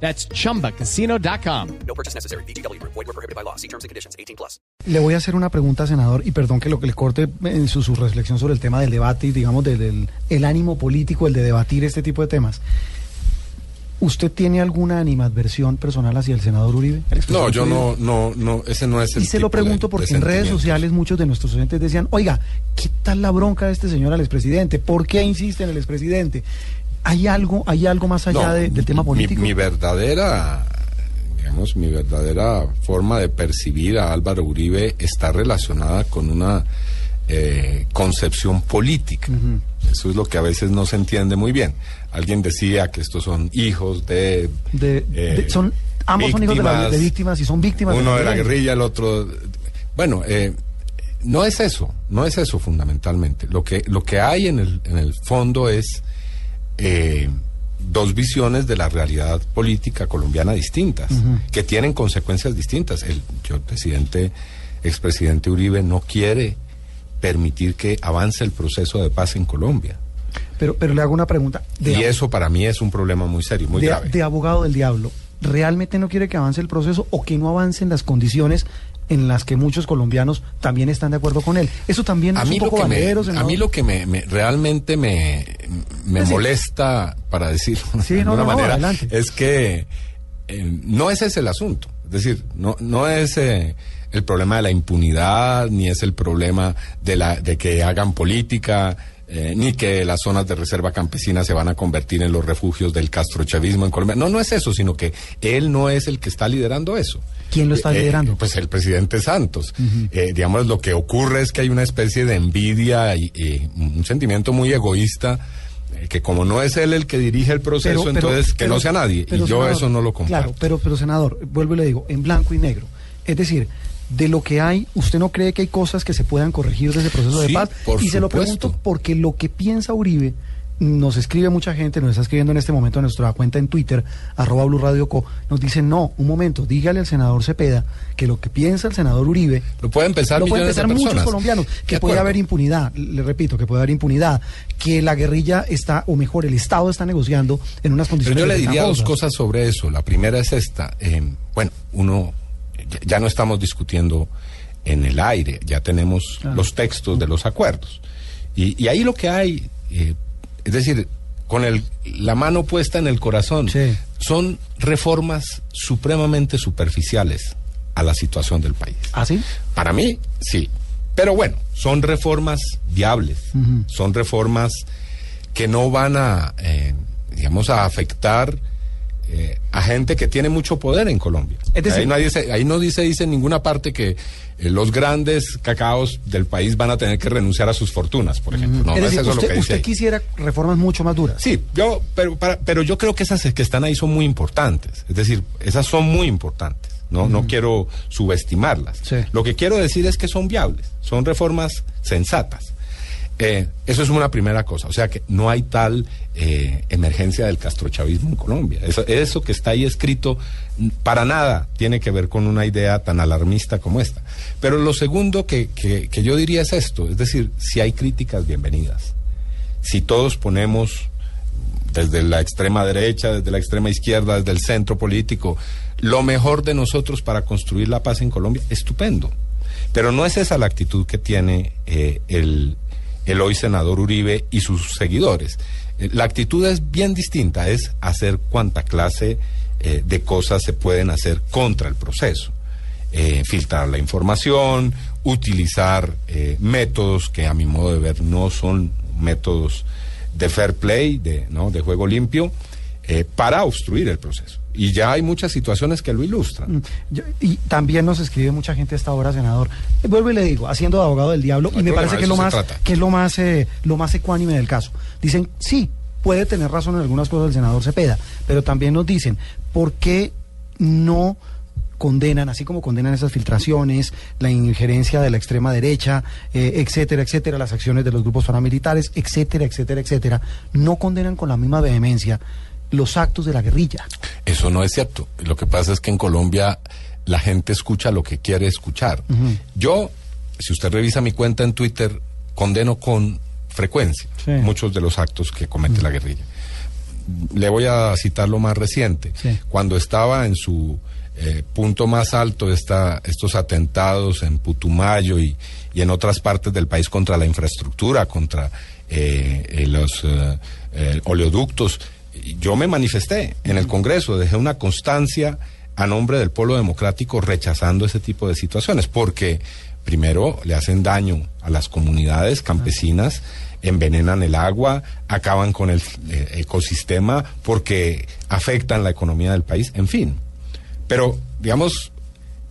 That's chumbacasino.com. No purchase necessary. BGW. Void were prohibited by law. See terms and conditions. 18 plus. Le voy a hacer una pregunta, senador, y perdón que lo que le corte en su, su reflexión sobre el tema del debate y, digamos, del, del- el ánimo político, el de debatir este tipo de temas. ¿Usted tiene alguna animadversión personal hacia el senador Uribe? El No, yo Uribe? no, no, no, ese no es el Y se lo pregunto porque en redes sociales muchos de nuestros oyentes decían, oiga, ¿qué tal la bronca de este señor al expresidente? ¿Por qué insiste en el expresidente? ¿Hay algo, hay algo más allá No, de- del tema mi- político? Mi, verdadera, digamos, mi verdadera forma de percibir a Álvaro Uribe está relacionada con una eh, concepción política. Eso es lo que a veces no se entiende muy bien. Alguien decía que estos son hijos de... De- de- son- ambos son hijos de la- de víctimas y son víctimas de Uno de la guerrilla, el otro... Bueno, eh, no es eso, no es eso fundamentalmente. Lo que, lo que hay en el, en el fondo es eh, dos visiones de la realidad política colombiana distintas, que tienen consecuencias distintas. El, yo, el presidente, expresidente Uribe, no quiere permitir que avance el proceso de paz en Colombia. Pero, pero le hago una pregunta. De, y eso para mí es un problema muy serio, muy de- grave. de abogado del diablo, ¿realmente no quiere que avance el proceso o que no avancen las condiciones en las que muchos colombianos también están de acuerdo con él? Eso también a es mí, un lo poco que me, valedero, a mí lo que me, me- realmente me, me Sí, molesta, para decirlo Sí, de no, alguna no, manera, adelante. es que eh, no ese es el asunto. Es decir, no, no es eh, el problema de la impunidad, ni es el problema de, la, de que hagan política, eh, ni que las zonas de reserva campesina se van a convertir en los refugios del castrochavismo en Colombia. No, no es eso, sino que él no es el que está liderando eso. ¿Quién lo está Eh, liderando? Pues el presidente Santos. Eh, digamos, lo que ocurre es que hay una especie de envidia y, y un sentimiento muy egoísta, eh, que como no es él el que dirige el proceso, Pero- pero- entonces que pero- no sea nadie. y yo senador, eso no lo comparto. Claro, pero, pero senador, vuelvo y le digo, en blanco y negro. Es decir, de lo que hay, ¿usted no cree que hay cosas que se puedan corregir de ese proceso de paz? por y se lo pregunto porque lo que piensa Uribe, nos escribe mucha gente, nos está escribiendo en este momento en nuestra cuenta en Twitter, arroba Blue Radio Co, nos dice, no, un momento, dígale al senador Cepeda que lo que piensa el senador Uribe Lo pueden pensar lo pueden de muchos colombianos, que De puede haber impunidad, le repito, que puede haber impunidad, que la guerrilla está, o mejor, el Estado está negociando en unas Pero condiciones yo le diría dos cosas sobre eso. La primera es esta. eh, bueno, uno, ya- no estamos discutiendo en el aire, ya tenemos Claro. los textos de los acuerdos. Y, y ahí lo que hay, eh, es decir, con el, la mano puesta en el corazón, Sí. son reformas supremamente superficiales a la situación del país. ¿Ah, sí? Para mí, sí. Pero bueno, son reformas viables, son reformas que no van a, eh, digamos, a afectar eh, a gente que tiene mucho poder en Colombia. Es decir- ahí, nadie se- ahí no dice, dice en ninguna parte que eh, los grandes cacaos del país van a tener que renunciar a sus fortunas, por ejemplo. No, es no decir, es eso lo usted, que dice usted ahí. quisiera reformas mucho más duras. Sí, yo, pero, para- pero yo creo que esas que están ahí son muy importantes. Es decir, esas son muy importantes. No, no quiero subestimarlas. Sí. Lo que quiero decir es que son viables, son reformas sensatas. Eh, eso es una primera cosa. O sea que no hay tal eh, emergencia del castrochavismo en Colombia. Eso, eso que está ahí escrito para nada tiene que ver con una idea tan alarmista como esta. Pero lo segundo que, que- que yo diría es esto. Es decir, si hay críticas, bienvenidas. Si todos ponemos desde la extrema derecha, desde la extrema izquierda, desde el centro político, lo mejor de nosotros para construir la paz en Colombia, estupendo. Pero no es esa la actitud que tiene eh, el, el hoy senador Uribe y sus seguidores. Eh, la actitud es bien distinta, es hacer cuanta clase eh, de cosas se pueden hacer contra el proceso. Eh, filtrar la información, utilizar métodos que a mi modo de ver no son métodos de fair play, de, ¿no? de juego limpio, eh, para obstruir el proceso. Y ya hay muchas situaciones que lo ilustran. Mm, yo- y también nos escribe mucha gente a esta hora, senador. Eh, Vuelvo y le digo, haciendo de abogado del diablo, No y me problema, parece que lo más, que es lo más, eh, lo más ecuánime del caso. Dicen, sí, puede tener razón en algunas cosas el senador Cepeda, pero también nos dicen, ¿por qué no condenan, así como condenan esas filtraciones, la injerencia de la extrema derecha, eh, etcétera, etcétera, las acciones de los grupos paramilitares, etcétera, etcétera, etcétera, no condenan con la misma vehemencia los actos de la guerrilla. Eso no es cierto. Lo que pasa es que en Colombia la gente escucha lo que quiere escuchar. Yo, si usted revisa mi cuenta en Twitter, condeno con frecuencia Sí. muchos de los actos que comete la guerrilla. Le voy a citar lo más reciente. Sí. Cuando estaba en su eh, punto más alto esta, estos atentados en Putumayo y, y en otras partes del país contra la infraestructura, contra eh, eh, los oleoductos, yo me manifesté en el Congreso, dejé una constancia a nombre del pueblo democrático rechazando ese tipo de situaciones, porque primero le hacen daño a las comunidades campesinas, envenenan el agua, acaban con el eh, ecosistema porque afectan la economía del país, en fin. Pero, digamos,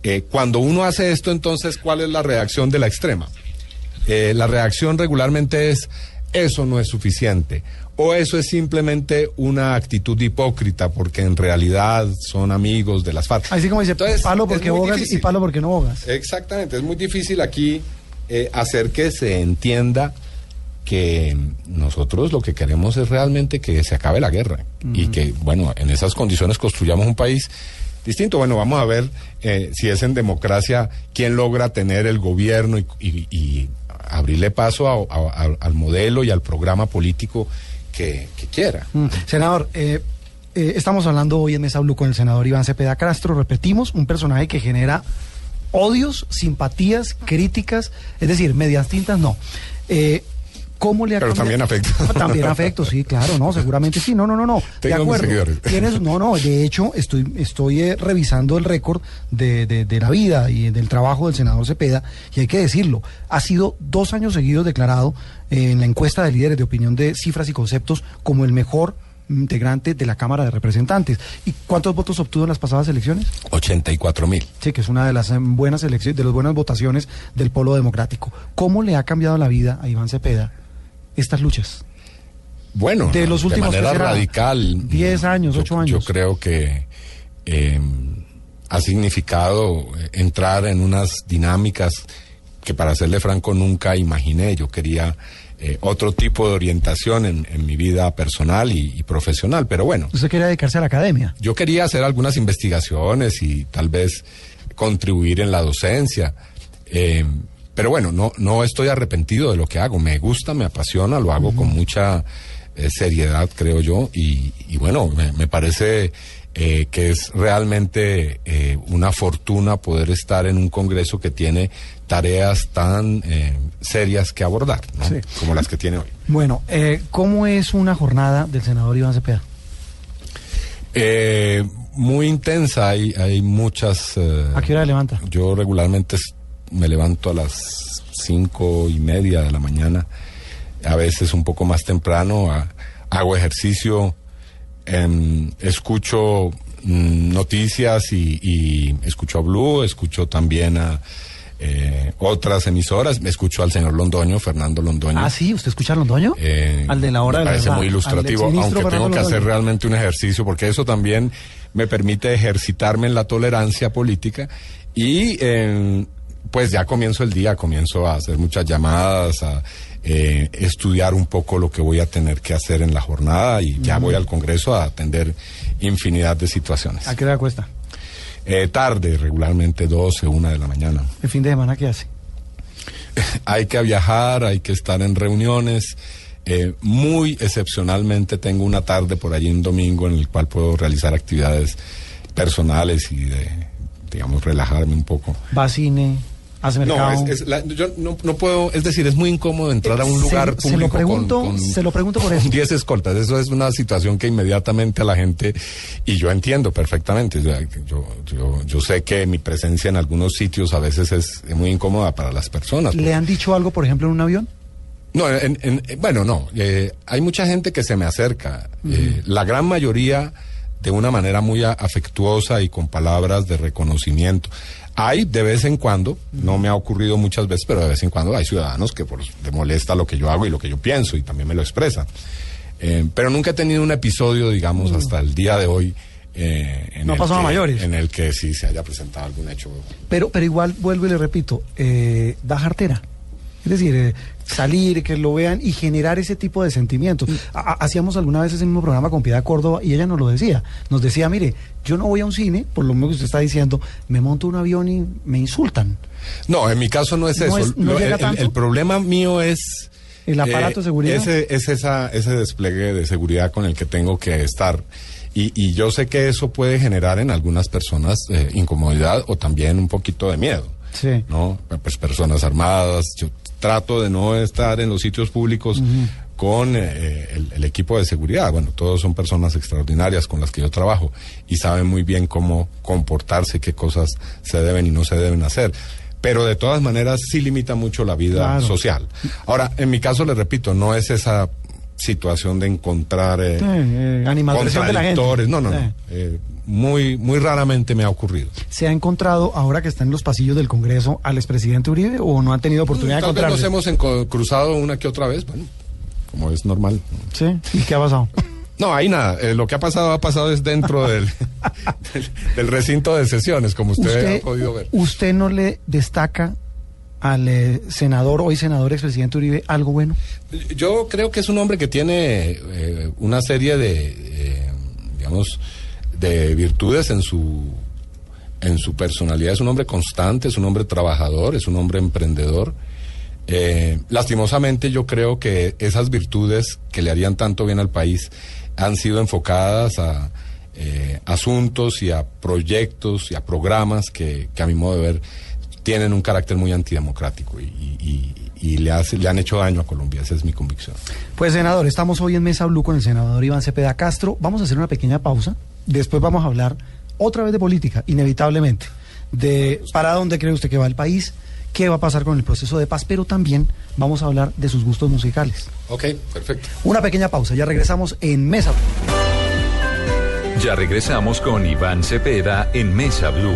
eh, cuando uno hace esto, entonces, ¿cuál es la reacción de la extrema? Eh, la reacción regularmente es, eso no es suficiente. O eso es simplemente una actitud hipócrita, porque en realidad son amigos de las FARC. Así como dice, Entonces, palo porque bogas difícil. y palo porque no bogas. Exactamente, es muy difícil aquí eh, hacer que se entienda que nosotros lo que queremos es realmente que se acabe la guerra y que, bueno, en esas condiciones construyamos un país distinto. Bueno, vamos a ver eh, si es en democracia quién logra tener el gobierno y, y- y abrirle paso a- a- a- al modelo y al programa político que, que quiera. Mm. Senador, eh, eh, estamos hablando hoy en Mesa Blue con el senador Iván Cepeda Castro. Repetimos, un personaje que genera odios, simpatías, críticas, es decir, medias tintas, no. Eh, ¿Cómo le ha Pero cambiado- también afecto. También afecto, sí, claro, no, seguramente sí. No, no, no, no. de acuerdo. Tienes, no, no, de hecho, estoy, estoy eh, revisando el récord de, de- de la vida y del trabajo del senador Cepeda, y hay que decirlo, ha sido dos años seguidos declarado eh, en la encuesta de líderes de opinión de cifras y conceptos como el mejor integrante de la Cámara de Representantes. ¿Y cuántos votos obtuvo en las pasadas elecciones? 84 mil. Sí, que es una de las eh, buenas elecciones, de las buenas votaciones del polo democrático. ¿Cómo le ha cambiado la vida a Iván Cepeda estas luchas? Bueno, De los últimos, de manera radical. 10 años, Yo- 8 años. Yo creo que eh, ha significado eh, entrar en unas dinámicas que para serle franco nunca imaginé. Yo quería eh, otro tipo de orientación en, en mi vida personal y, y profesional, pero bueno. Usted quería dedicarse a la academia. Yo quería hacer algunas investigaciones y tal vez contribuir en la docencia. eh, pero bueno, no, no estoy arrepentido de lo que hago. Me gusta, me apasiona, lo hago con mucha eh, seriedad, creo yo. Y, y bueno, me, me parece eh, que es realmente eh, una fortuna poder estar en un Congreso que tiene tareas tan eh, serias que abordar, ¿no? Sí. como las que tiene hoy. Bueno, eh, ¿cómo es una jornada del senador Iván Cepeda? Eh, muy intensa, hay, hay muchas... ¿A qué hora levanta? Yo regularmente me levanto a las cinco y media de la mañana, a veces un poco más temprano, a- hago ejercicio, em, escucho mm, noticias y, y escucho a Blue, escucho también a eh, otras emisoras, escucho al señor Londoño, Fernando Londoño. Ah, sí, ¿usted escucha a Londoño? Eh, Al de la hora me de la parece verdad, muy ilustrativo, aunque tengo Fernando que hacer Londoño. realmente un ejercicio, porque eso también me permite ejercitarme en la tolerancia política y eh, pues ya comienzo el día, comienzo a hacer muchas llamadas, a eh, estudiar un poco lo que voy a tener que hacer en la jornada y ya voy al Congreso a atender infinidad de situaciones. ¿A qué hora cuesta? Eh, tarde, regularmente 12, 1 de la mañana. ¿El fin de semana qué hace? hay que viajar, hay que estar en reuniones. Eh, muy excepcionalmente tengo una tarde por allí un domingo en el cual puedo realizar actividades personales y de, digamos, relajarme un poco. ¿Va a cine? ¿Hace No, es, es la- yo no, no puedo, es decir, es muy incómodo entrar a un Se- lugar se lo público con- pregunto- con, se lo pregunto por eso. 10 escoltas. Eso es una situación que inmediatamente a la gente, y yo entiendo perfectamente, yo, yo, yo sé que mi presencia en algunos sitios a veces es muy incómoda para las personas. ¿Le han dicho algo, por ejemplo, en un avión? No, en- en- eh, bueno, no. eh, hay mucha gente que se me acerca. eh, la gran mayoría de una manera muy afectuosa y con palabras de reconocimiento. Hay de vez en cuando, no me ha ocurrido muchas veces, pero de vez en cuando hay ciudadanos que por, le molesta lo que yo hago y lo que yo pienso y también me lo expresan. Eh, pero nunca he tenido un episodio, digamos, hasta el día de hoy eh, en No el pasó a que- mayores. En el que sí se haya presentado algún hecho. Pero, pero igual, vuelvo y le repito, eh, da jartera. Es decir, eh, salir, que lo vean y generar ese tipo de sentimientos. Ha- Hacíamos alguna vez ese mismo programa con Piedad Córdoba y ella nos lo decía. Nos decía, mire, yo no voy a un cine, por lo mismo que usted está diciendo, me monto un avión y me insultan. No, en mi caso no es No eso. es- no Lo- llega el, tanto. el problema mío es... eh, ¿El aparato de seguridad? Ese, es esa, ese despliegue de seguridad con el que tengo que estar. Y, y yo sé que eso puede generar en algunas personas eh, incomodidad o también un poquito de miedo. Sí. ¿no? Pues personas armadas. Yo trato de no estar en los sitios públicos con eh, el, el equipo de seguridad. Bueno, todos son personas extraordinarias con las que yo trabajo y saben muy bien cómo comportarse, qué cosas se deben y no se deben hacer. Pero de todas maneras sí limita mucho la vida Claro. social. Ahora, en mi caso, le repito, no es esa situación de encontrar eh, eh, animadversión de la gente. contradictores. No, no, no. Eh, muy, muy raramente me ha ocurrido. ¿Se ha encontrado, ahora que está en los pasillos del Congreso, al expresidente Uribe o no han tenido oportunidad de vez nos hemos cruzado una que otra vez, bueno, como es normal. Sí. ¿Y qué ha pasado? No, ahí nada. eh, lo que ha pasado, ha pasado es dentro del, del, del recinto de sesiones, como usted, ha podido ver. ¿Usted no le destaca al eh, senador, hoy senador, expresidente Uribe, algo bueno? Yo creo que es un hombre que tiene eh, una serie de, eh, digamos, de virtudes en su, en su personalidad. Es un hombre constante, es un hombre trabajador, es un hombre emprendedor. Lastimosamente yo creo que esas virtudes que le harían tanto bien al país han sido enfocadas a asuntos y a proyectos y a programas que a mi modo de ver tienen un carácter muy antidemocrático y, y- y- y le, hace- le han hecho daño a Colombia, esa es mi convicción. Pues senador, estamos hoy en Mesa Blue con el senador Iván Cepeda Castro. Vamos a hacer una pequeña pausa. Después vamos a hablar otra vez de política, inevitablemente. De para dónde cree usted que va el país, qué va a pasar con el proceso de paz, pero también vamos a hablar de sus gustos musicales. Ok, perfecto. Una pequeña pausa, ya regresamos en Mesa Blue. Ya regresamos con Iván Cepeda en Mesa Blue.